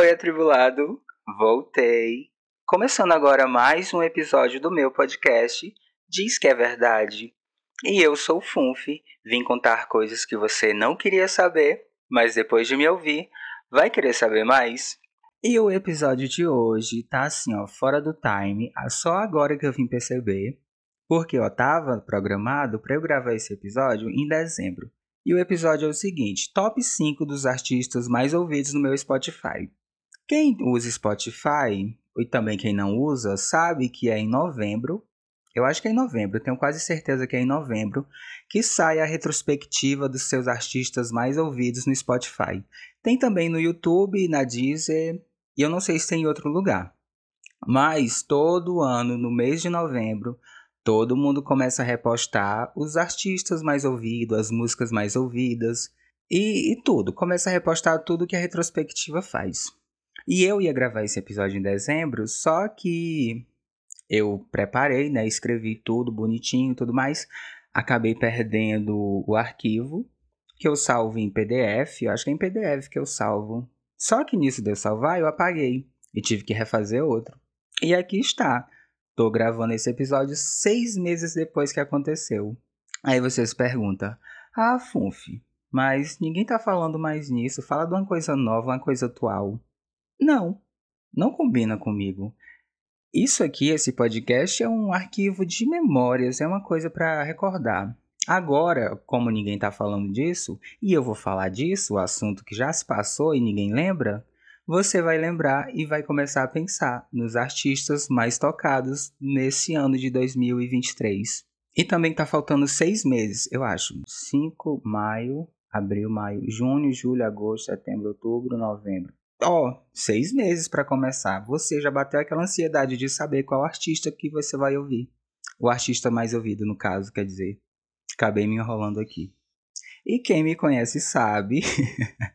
Oi, atribulado! Voltei! Começando agora mais um episódio do meu podcast Diz que é Verdade. E eu sou o Funf, vim contar coisas que você não queria saber, mas depois de me ouvir, vai querer saber mais? E o episódio de hoje tá assim, ó, fora do time, só agora que eu vim perceber, porque ó, tava programado para eu gravar esse episódio em dezembro. E o episódio é o seguinte: top 5 dos artistas mais ouvidos no meu Spotify. Quem usa Spotify, e também quem não usa, sabe que é em novembro, eu acho que é em novembro, tenho quase certeza que é em novembro, que sai a retrospectiva dos seus artistas mais ouvidos no Spotify. Tem também no YouTube, na Deezer, e eu não sei se tem em outro lugar. Mas todo ano, no mês de novembro, todo mundo começa a repostar os artistas mais ouvidos, as músicas mais ouvidas e, e tudo. Começa a repostar tudo que a retrospectiva faz. E eu ia gravar esse episódio em dezembro, só que eu preparei, né? Escrevi tudo bonitinho e tudo mais. Acabei perdendo o arquivo que eu salvo em PDF. Eu acho que é em PDF que eu salvo. Só que nisso de eu salvar, eu apaguei e tive que refazer outro. E aqui está. Tô gravando esse episódio seis meses depois que aconteceu. Aí você se pergunta: Ah, Funf, mas ninguém tá falando mais nisso. Fala de uma coisa nova, uma coisa atual. Não, não combina comigo. Isso aqui, esse podcast, é um arquivo de memórias, é uma coisa para recordar. Agora, como ninguém está falando disso, e eu vou falar disso, o assunto que já se passou e ninguém lembra, você vai lembrar e vai começar a pensar nos artistas mais tocados nesse ano de 2023. E também está faltando seis meses, eu acho. 5, maio, abril, maio, junho, julho, agosto, setembro, outubro, novembro. Ó, seis meses para começar. Você já bateu aquela ansiedade de saber qual artista que você vai ouvir. O artista mais ouvido, no caso, quer dizer. Acabei me enrolando aqui. E quem me conhece sabe.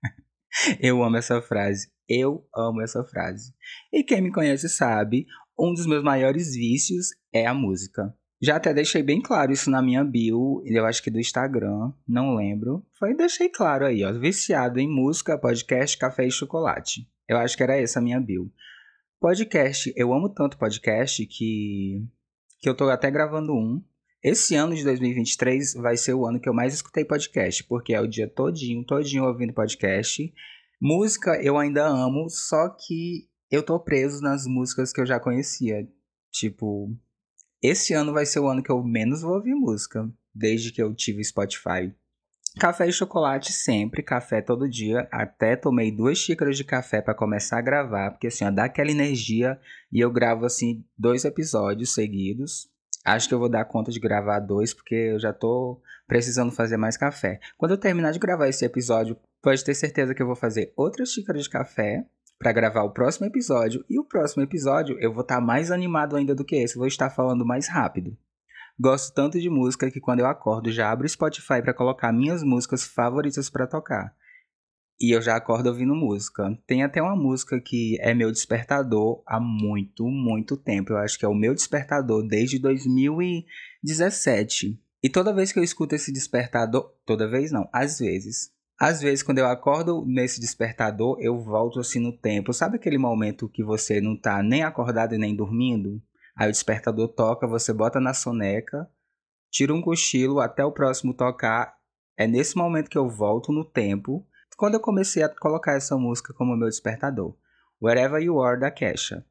eu amo essa frase. Eu amo essa frase. E quem me conhece sabe, um dos meus maiores vícios é a música. Já até deixei bem claro isso na minha bio, eu acho que do Instagram, não lembro. Foi deixei claro aí, ó, viciado em música, podcast, café e chocolate. Eu acho que era essa a minha bio. Podcast, eu amo tanto podcast que que eu tô até gravando um. Esse ano de 2023 vai ser o ano que eu mais escutei podcast, porque é o dia todinho, todinho ouvindo podcast. Música eu ainda amo, só que eu tô preso nas músicas que eu já conhecia. Tipo, esse ano vai ser o ano que eu menos vou ouvir música, desde que eu tive Spotify. Café e chocolate sempre, café todo dia. Até tomei duas xícaras de café para começar a gravar, porque assim, ó, dá aquela energia e eu gravo assim dois episódios seguidos. Acho que eu vou dar conta de gravar dois, porque eu já tô precisando fazer mais café. Quando eu terminar de gravar esse episódio, pode ter certeza que eu vou fazer outra xícara de café para gravar o próximo episódio. E o próximo episódio eu vou estar tá mais animado ainda do que esse, vou estar falando mais rápido. Gosto tanto de música que quando eu acordo já abro o Spotify para colocar minhas músicas favoritas para tocar. E eu já acordo ouvindo música. Tem até uma música que é meu despertador há muito, muito tempo. Eu acho que é o meu despertador desde 2017. E toda vez que eu escuto esse despertador, toda vez não, às vezes, às vezes, quando eu acordo nesse despertador, eu volto assim no tempo. Sabe aquele momento que você não tá nem acordado e nem dormindo? Aí o despertador toca, você bota na soneca, tira um cochilo até o próximo tocar. É nesse momento que eu volto no tempo, quando eu comecei a colocar essa música como meu despertador. Wherever You Are da Kesha.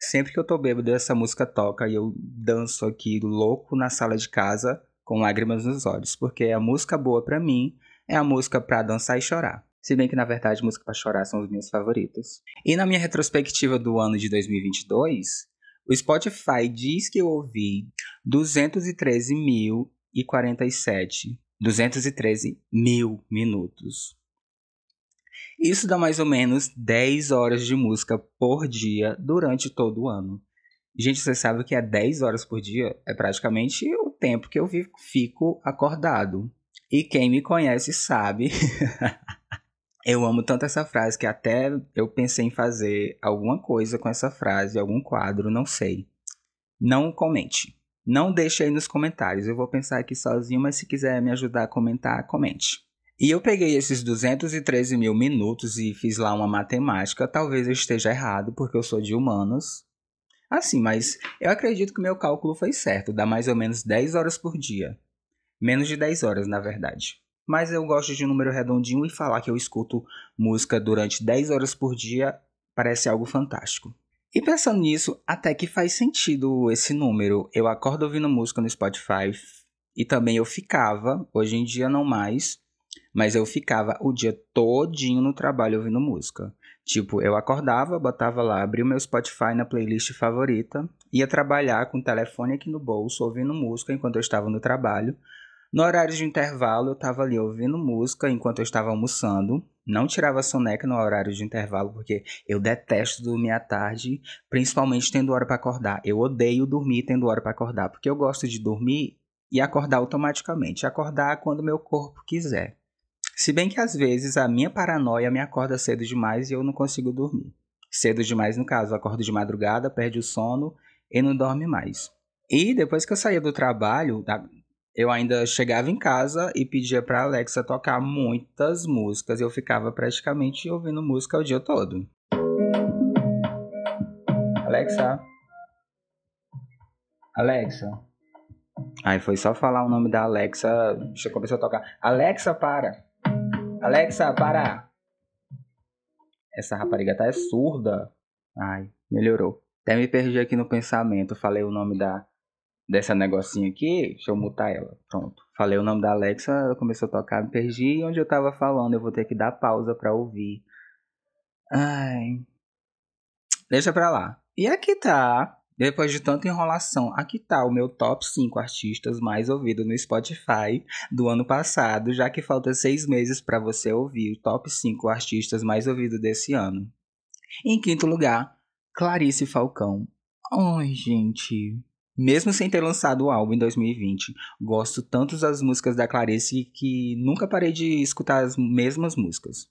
Sempre que eu tô bêbado, essa música toca e eu danço aqui louco na sala de casa com lágrimas nos olhos, porque a música boa para mim é a música para dançar e chorar. Se bem que na verdade música para chorar são os meus favoritos. E na minha retrospectiva do ano de 2022, o Spotify diz que eu ouvi 213.047, 213 mil minutos. Isso dá mais ou menos 10 horas de música por dia durante todo o ano. Gente, você sabe que é 10 horas por dia? É praticamente o tempo que eu fico acordado. E quem me conhece sabe. eu amo tanto essa frase que até eu pensei em fazer alguma coisa com essa frase, algum quadro, não sei. Não comente. Não deixe aí nos comentários. Eu vou pensar aqui sozinho, mas se quiser me ajudar a comentar, comente. E eu peguei esses 213 mil minutos e fiz lá uma matemática. Talvez eu esteja errado, porque eu sou de humanos. Assim, mas eu acredito que meu cálculo foi certo. Dá mais ou menos 10 horas por dia. Menos de 10 horas, na verdade. Mas eu gosto de um número redondinho e falar que eu escuto música durante 10 horas por dia parece algo fantástico. E pensando nisso, até que faz sentido esse número. Eu acordo ouvindo música no Spotify e também eu ficava, hoje em dia não mais, mas eu ficava o dia todinho no trabalho ouvindo música. Tipo, eu acordava, botava lá, abria o meu Spotify na playlist favorita, ia trabalhar com o telefone aqui no bolso, ouvindo música enquanto eu estava no trabalho. No horário de intervalo, eu estava ali ouvindo música enquanto eu estava almoçando. Não tirava soneca no horário de intervalo, porque eu detesto dormir à tarde, principalmente tendo hora para acordar. Eu odeio dormir tendo hora para acordar, porque eu gosto de dormir e acordar automaticamente. Acordar quando meu corpo quiser. Se bem que às vezes a minha paranoia me acorda cedo demais e eu não consigo dormir. Cedo demais, no caso, acordo de madrugada, perde o sono e não dorme mais. E depois que eu saía do trabalho, eu ainda chegava em casa e pedia para Alexa tocar muitas músicas. Eu ficava praticamente ouvindo música o dia todo. Alexa. Alexa. Aí foi só falar o nome da Alexa, já começou a tocar. Alexa, para! Alexa, para! Essa rapariga tá é surda. Ai, melhorou. Até me perdi aqui no pensamento. Falei o nome da dessa negocinho aqui. Deixa eu mutar ela. Pronto. Falei o nome da Alexa, ela começou a tocar, me perdi. Onde eu tava falando, eu vou ter que dar pausa pra ouvir. Ai. Deixa pra lá. E aqui tá depois de tanta enrolação, aqui tá o meu top 5 artistas mais ouvidos no Spotify do ano passado, já que falta seis meses para você ouvir o top 5 artistas mais ouvidos desse ano. Em quinto lugar, Clarice Falcão. Ai, gente. Mesmo sem ter lançado o álbum em 2020, gosto tanto das músicas da Clarice que nunca parei de escutar as mesmas músicas.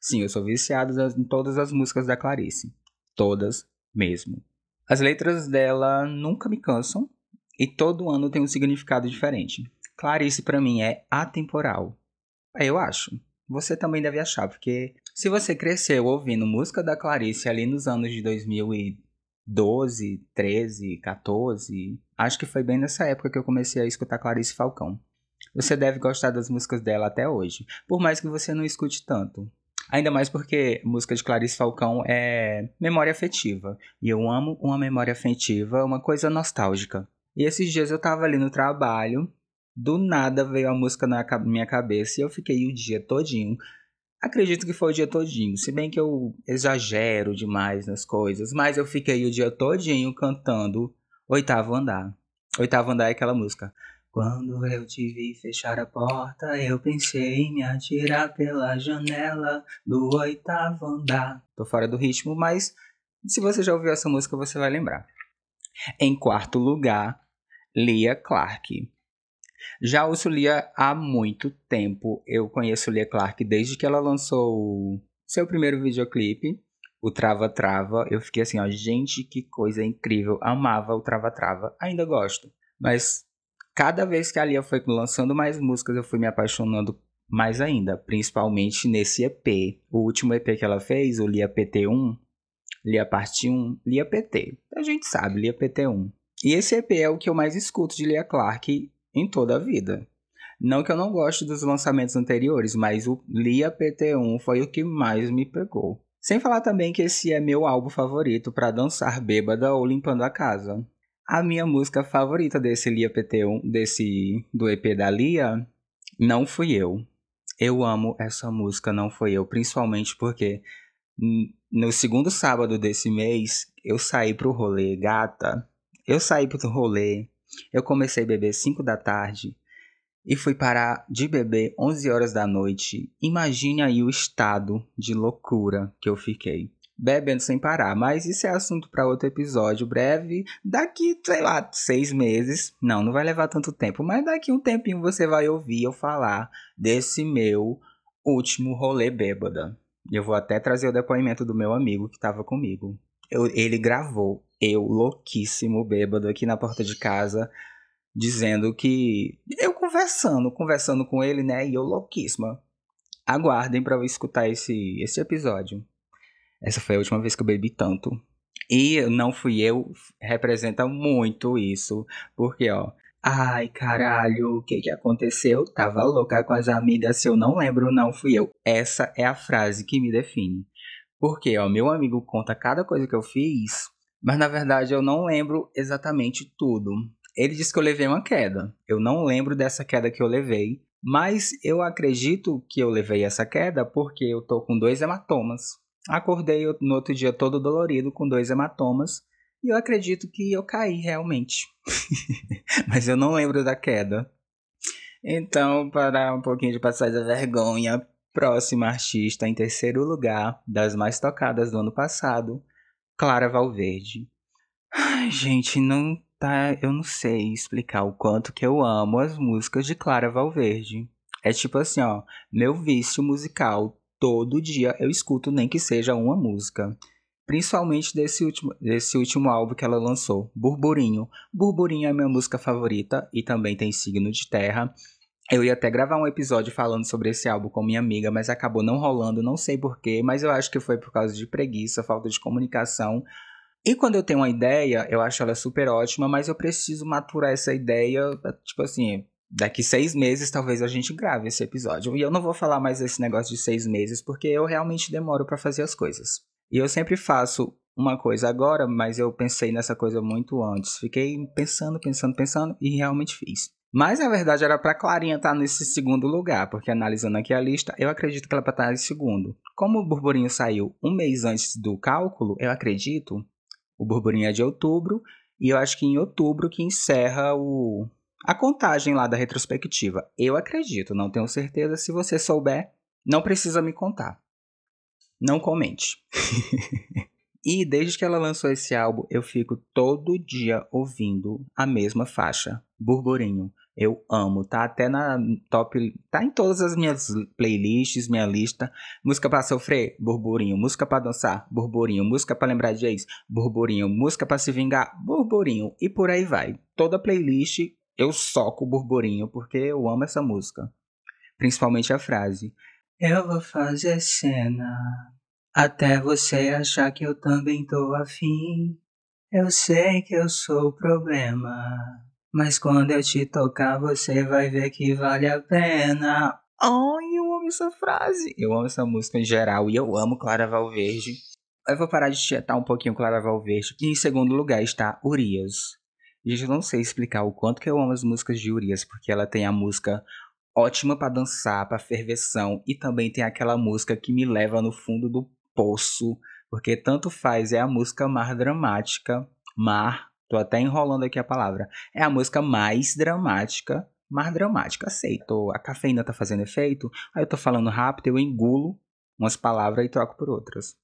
Sim, eu sou viciado em todas as músicas da Clarice. Todas mesmo. As letras dela nunca me cansam e todo ano tem um significado diferente. Clarice para mim é atemporal. Eu acho. Você também deve achar, porque se você cresceu ouvindo música da Clarice ali nos anos de 2012, 13, 14, acho que foi bem nessa época que eu comecei a escutar Clarice Falcão. Você deve gostar das músicas dela até hoje, por mais que você não escute tanto. Ainda mais porque música de Clarice Falcão é memória afetiva. E eu amo uma memória afetiva, uma coisa nostálgica. E esses dias eu tava ali no trabalho, do nada veio a música na minha cabeça e eu fiquei o dia todinho. Acredito que foi o dia todinho, se bem que eu exagero demais nas coisas, mas eu fiquei o dia todinho cantando Oitavo Andar. Oitavo Andar é aquela música. Quando eu te vi fechar a porta, eu pensei em me atirar pela janela do oitavo andar. Tô fora do ritmo, mas se você já ouviu essa música, você vai lembrar. Em quarto lugar, Lia Clark. Já ouço Lia há muito tempo. Eu conheço Lia Clark desde que ela lançou seu primeiro videoclipe, o Trava Trava. Eu fiquei assim, ó, gente, que coisa incrível. Amava o Trava Trava. Ainda gosto. Mas cada vez que a Lia foi lançando mais músicas, eu fui me apaixonando mais ainda, principalmente nesse EP. O último EP que ela fez, o Lia PT1, Lia Parte 1, Lia PT. A gente sabe, Lia PT1. E esse EP é o que eu mais escuto de Lia Clark em toda a vida. Não que eu não goste dos lançamentos anteriores, mas o Lia PT1 foi o que mais me pegou. Sem falar também que esse é meu álbum favorito para dançar bêbada ou limpando a casa. A minha música favorita desse Lia PT1, desse do EP da Lia, não fui eu. Eu amo essa música, não foi eu, principalmente porque no segundo sábado desse mês eu saí pro rolê, gata. Eu saí pro rolê, eu comecei a beber 5 da tarde e fui parar de beber 11 horas da noite. Imagine aí o estado de loucura que eu fiquei bebendo sem parar. Mas isso é assunto para outro episódio breve. Daqui, sei lá, seis meses. Não, não vai levar tanto tempo. Mas daqui um tempinho você vai ouvir eu falar desse meu último rolê bêbada. Eu vou até trazer o depoimento do meu amigo que estava comigo. Eu, ele gravou eu louquíssimo bêbado aqui na porta de casa dizendo que eu conversando, conversando com ele, né? E eu louquíssima aguardem para escutar esse, esse episódio. Essa foi a última vez que eu bebi tanto. E não fui eu, representa muito isso, porque ó, ai caralho, o que que aconteceu? Tava louca com as amigas, se eu não lembro, não fui eu. Essa é a frase que me define. Porque ó, meu amigo conta cada coisa que eu fiz, mas na verdade eu não lembro exatamente tudo. Ele disse que eu levei uma queda. Eu não lembro dessa queda que eu levei, mas eu acredito que eu levei essa queda porque eu tô com dois hematomas. Acordei no outro dia todo dolorido com dois hematomas e eu acredito que eu caí realmente. mas eu não lembro da queda. Então, para um pouquinho de passar da vergonha, próxima artista em terceiro lugar das mais tocadas do ano passado, Clara Valverde. Ai, gente, não tá, eu não sei explicar o quanto que eu amo as músicas de Clara Valverde. É tipo assim, ó, meu vício musical, todo dia eu escuto nem que seja uma música. Principalmente desse último, desse último álbum que ela lançou, Burburinho. Burburinho é minha música favorita e também tem signo de terra. Eu ia até gravar um episódio falando sobre esse álbum com minha amiga, mas acabou não rolando, não sei porquê, mas eu acho que foi por causa de preguiça, falta de comunicação. E quando eu tenho uma ideia, eu acho ela super ótima, mas eu preciso maturar essa ideia, tipo assim, daqui seis meses talvez a gente grave esse episódio. E eu não vou falar mais desse negócio de seis meses, porque eu realmente demoro para fazer as coisas. E eu sempre faço uma coisa agora, mas eu pensei nessa coisa muito antes. Fiquei pensando, pensando, pensando e realmente fiz. Mas na verdade era para Clarinha estar tá nesse segundo lugar, porque analisando aqui a lista, eu acredito que ela vai estar em segundo. Como o burburinho saiu um mês antes do cálculo, eu acredito o burburinho é de outubro, e eu acho que em outubro que encerra o, a contagem lá da retrospectiva. Eu acredito, não tenho certeza. Se você souber, não precisa me contar. Não comente. e desde que ela lançou esse álbum, eu fico todo dia ouvindo a mesma faixa, Burburinho. Eu amo, tá até na top, tá em todas as minhas playlists, minha lista. Música para sofrer, burburinho. Música para dançar, burburinho. Música para lembrar de ex, burburinho. Música para se vingar, burburinho. E por aí vai. Toda playlist eu soco burburinho porque eu amo essa música. Principalmente a frase: Eu vou fazer cena até você achar que eu também tô afim. Eu sei que eu sou o problema. Mas quando eu te tocar, você vai ver que vale a pena. Ai, eu amo essa frase. Eu amo essa música em geral e eu amo Clara Valverde. Eu vou parar de tietar um pouquinho Clara Valverde. E em segundo lugar está Urias. Gente, eu não sei explicar o quanto que eu amo as músicas de Urias, porque ela tem a música ótima para dançar, para ferveção, e também tem aquela música que me leva no fundo do poço, porque tanto faz é a música mais dramática, mar Tô até enrolando aqui a palavra. É a música mais dramática, mais dramática, aceito. A cafeína tá fazendo efeito, aí eu tô falando rápido, eu engulo umas palavras e troco por outras.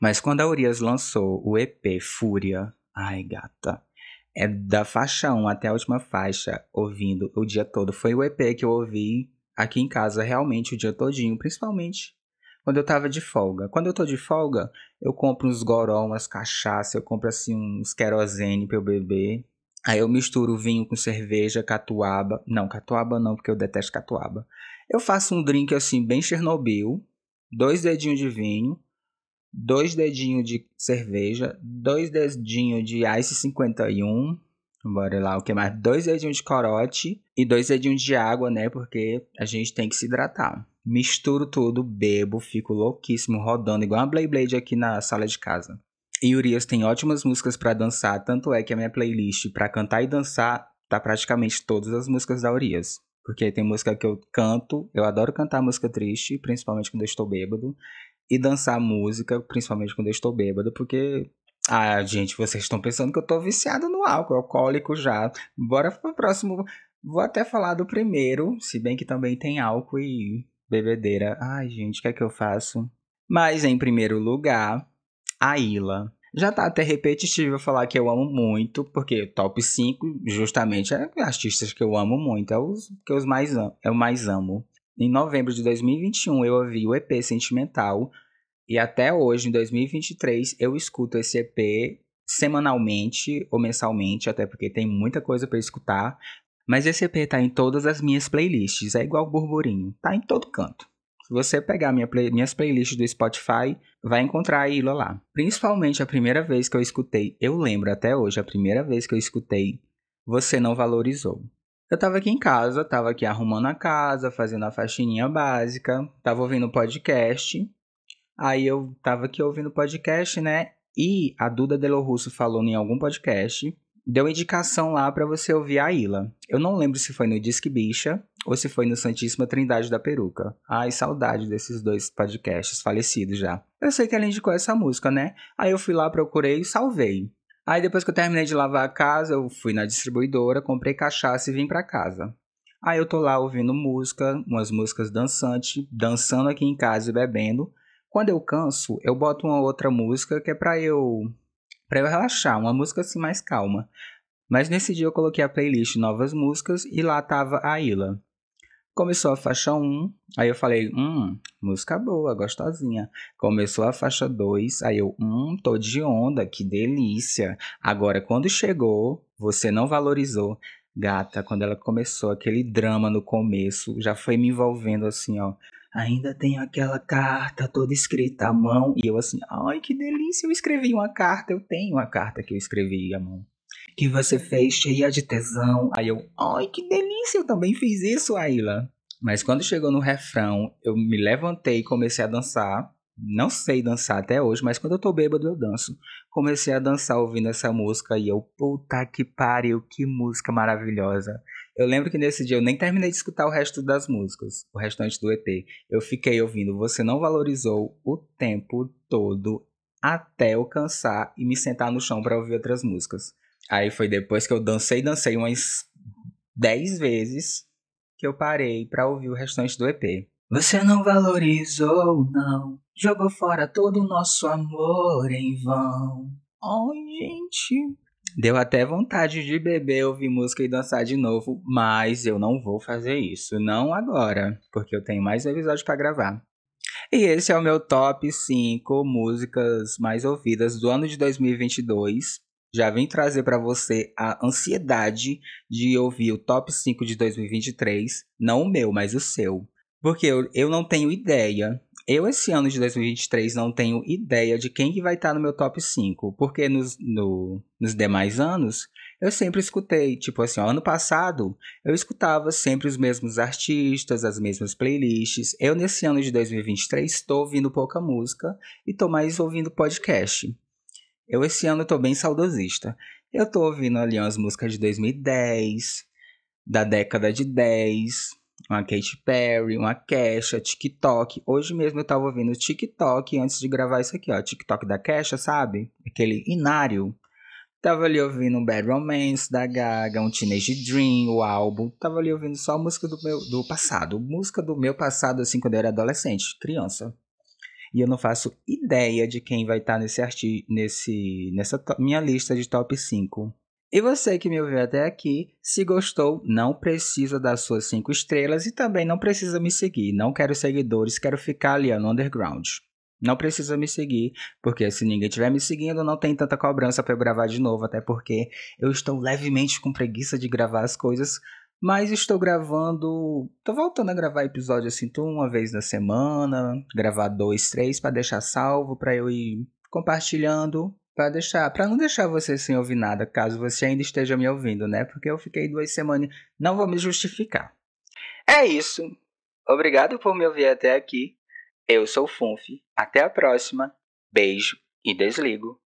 Mas quando a Urias lançou o EP Fúria, ai gata, é da faixa 1 até a última faixa, ouvindo o dia todo. Foi o EP que eu ouvi aqui em casa realmente o dia todinho, principalmente quando eu tava de folga. Quando eu tô de folga, eu compro uns goró, umas cachaça, eu compro assim uns querosene pra eu beber. Aí eu misturo vinho com cerveja, catuaba. Não, catuaba não, porque eu detesto catuaba. Eu faço um drink assim, bem Chernobyl. Dois dedinhos de vinho, dois dedinhos de cerveja, dois dedinhos de Ice 51. Bora lá, o que mais? Dois dedinhos de corote e dois dedinhos de água, né? Porque a gente tem que se hidratar misturo tudo, bebo, fico louquíssimo, rodando igual uma Blade Blade aqui na sala de casa. E Urias tem ótimas músicas para dançar, tanto é que a minha playlist para cantar e dançar tá praticamente todas as músicas da Urias. Porque tem música que eu canto, eu adoro cantar música triste, principalmente quando eu estou bêbado, e dançar música, principalmente quando eu estou bêbado, porque ah, gente, vocês estão pensando que eu tô viciado no álcool, alcoólico já. Bora pro próximo. Vou até falar do primeiro, se bem que também tem álcool e bebedeira. Ai, gente, o que é que eu faço? Mas em primeiro lugar, a Ila. Já tá até repetitivo falar que eu amo muito, porque top 5 justamente é artistas que eu amo muito, é os que eu mais amo, eu mais amo. Em novembro de 2021 eu ouvi o EP Sentimental e até hoje, em 2023, eu escuto esse EP semanalmente ou mensalmente, até porque tem muita coisa para escutar. Mas esse EP tá em todas as minhas playlists, é igual burburinho, tá em todo canto. Se você pegar minha play, minhas playlists do Spotify, vai encontrar a Ilha lá. Principalmente a primeira vez que eu escutei, eu lembro até hoje, a primeira vez que eu escutei Você Não Valorizou. Eu tava aqui em casa, tava aqui arrumando a casa, fazendo a faxininha básica, tava ouvindo podcast. Aí eu tava aqui ouvindo podcast, né? E a Duda Delo Russo falou em algum podcast deu indicação lá para você ouvir a Ilha. Eu não lembro se foi no Disque Bicha ou se foi no Santíssima Trindade da Peruca. Ai, saudade desses dois podcasts falecidos já. Eu sei que ela indicou essa música, né? Aí eu fui lá, procurei e salvei. Aí depois que eu terminei de lavar a casa, eu fui na distribuidora, comprei cachaça e vim para casa. Aí eu tô lá ouvindo música, umas músicas dançantes, dançando aqui em casa e bebendo. Quando eu canso, eu boto uma outra música que é pra eu para eu relaxar, uma música assim mais calma. Mas nesse dia eu coloquei a playlist Novas Músicas e lá tava a Ila. Começou a faixa 1, aí eu falei, hum, música boa, gostosinha. Começou a faixa 2, aí eu, hum, tô de onda, que delícia. Agora, quando chegou, você não valorizou. Gata, quando ela começou aquele drama no começo, já foi me envolvendo assim, ó. Ainda tenho aquela carta toda escrita à mão. E eu assim, ai que delícia, eu escrevi uma carta, eu tenho uma carta que eu escrevi à mão. Que você fez cheia de tesão. Aí eu, ai que delícia, eu também fiz isso, Ayla. Mas quando chegou no refrão, eu me levantei e comecei a dançar. Não sei dançar até hoje, mas quando eu tô bêbado eu danço. Comecei a dançar ouvindo essa música e eu, puta que pariu, que música maravilhosa. Eu lembro que nesse dia eu nem terminei de escutar o resto das músicas, o restante do EP. Eu fiquei ouvindo Você Não Valorizou o tempo todo até eu cansar e me sentar no chão para ouvir outras músicas. Aí foi depois que eu dancei, dancei umas 10 vezes que eu parei para ouvir o restante do EP. Você não valorizou, não. Jogou fora todo o nosso amor em vão. Ai, gente. Deu até vontade de beber, ouvir música e dançar de novo, mas eu não vou fazer isso. Não agora, porque eu tenho mais episódio para gravar. E esse é o meu top 5 músicas mais ouvidas do ano de 2022. Já vim trazer para você a ansiedade de ouvir o top 5 de 2023, não o meu, mas o seu. Porque eu, eu não tenho ideia eu, esse ano de 2023, não tenho ideia de quem que vai estar no meu top 5. Porque nos, no, nos demais anos, eu sempre escutei. Tipo assim, ano passado, eu escutava sempre os mesmos artistas, as mesmas playlists. Eu, nesse ano de 2023, estou ouvindo pouca música e estou mais ouvindo podcast. Eu, esse ano, estou bem saudosista. Eu estou ouvindo ali umas músicas de 2010, da década de 10, uma Katy Perry, uma Kesha, TikTok. Hoje mesmo eu tava ouvindo TikTok antes de gravar isso aqui, ó. TikTok da Kesha, sabe? Aquele inário. Tava ali ouvindo Bad Romance da Gaga, um Teenage Dream, o álbum. Tava ali ouvindo só música do meu do passado. Música do meu passado, assim, quando eu era adolescente, criança. E eu não faço ideia de quem vai estar tá nesse arti nesse nessa minha lista de top 5. E você que me ouviu até aqui, se gostou, não precisa das suas 5 estrelas e também não precisa me seguir. Não quero seguidores, quero ficar ali no underground. Não precisa me seguir, porque se ninguém estiver me seguindo, não tem tanta cobrança para eu gravar de novo, até porque eu estou levemente com preguiça de gravar as coisas, mas estou gravando, tô voltando a gravar episódio assim, uma vez na semana, gravar dois, três para deixar salvo para eu ir compartilhando para deixar, para não deixar você sem ouvir nada, caso você ainda esteja me ouvindo, né? Porque eu fiquei duas semanas, não vou me justificar. É isso. Obrigado por me ouvir até aqui. Eu sou o Funf. Até a próxima. Beijo e desligo.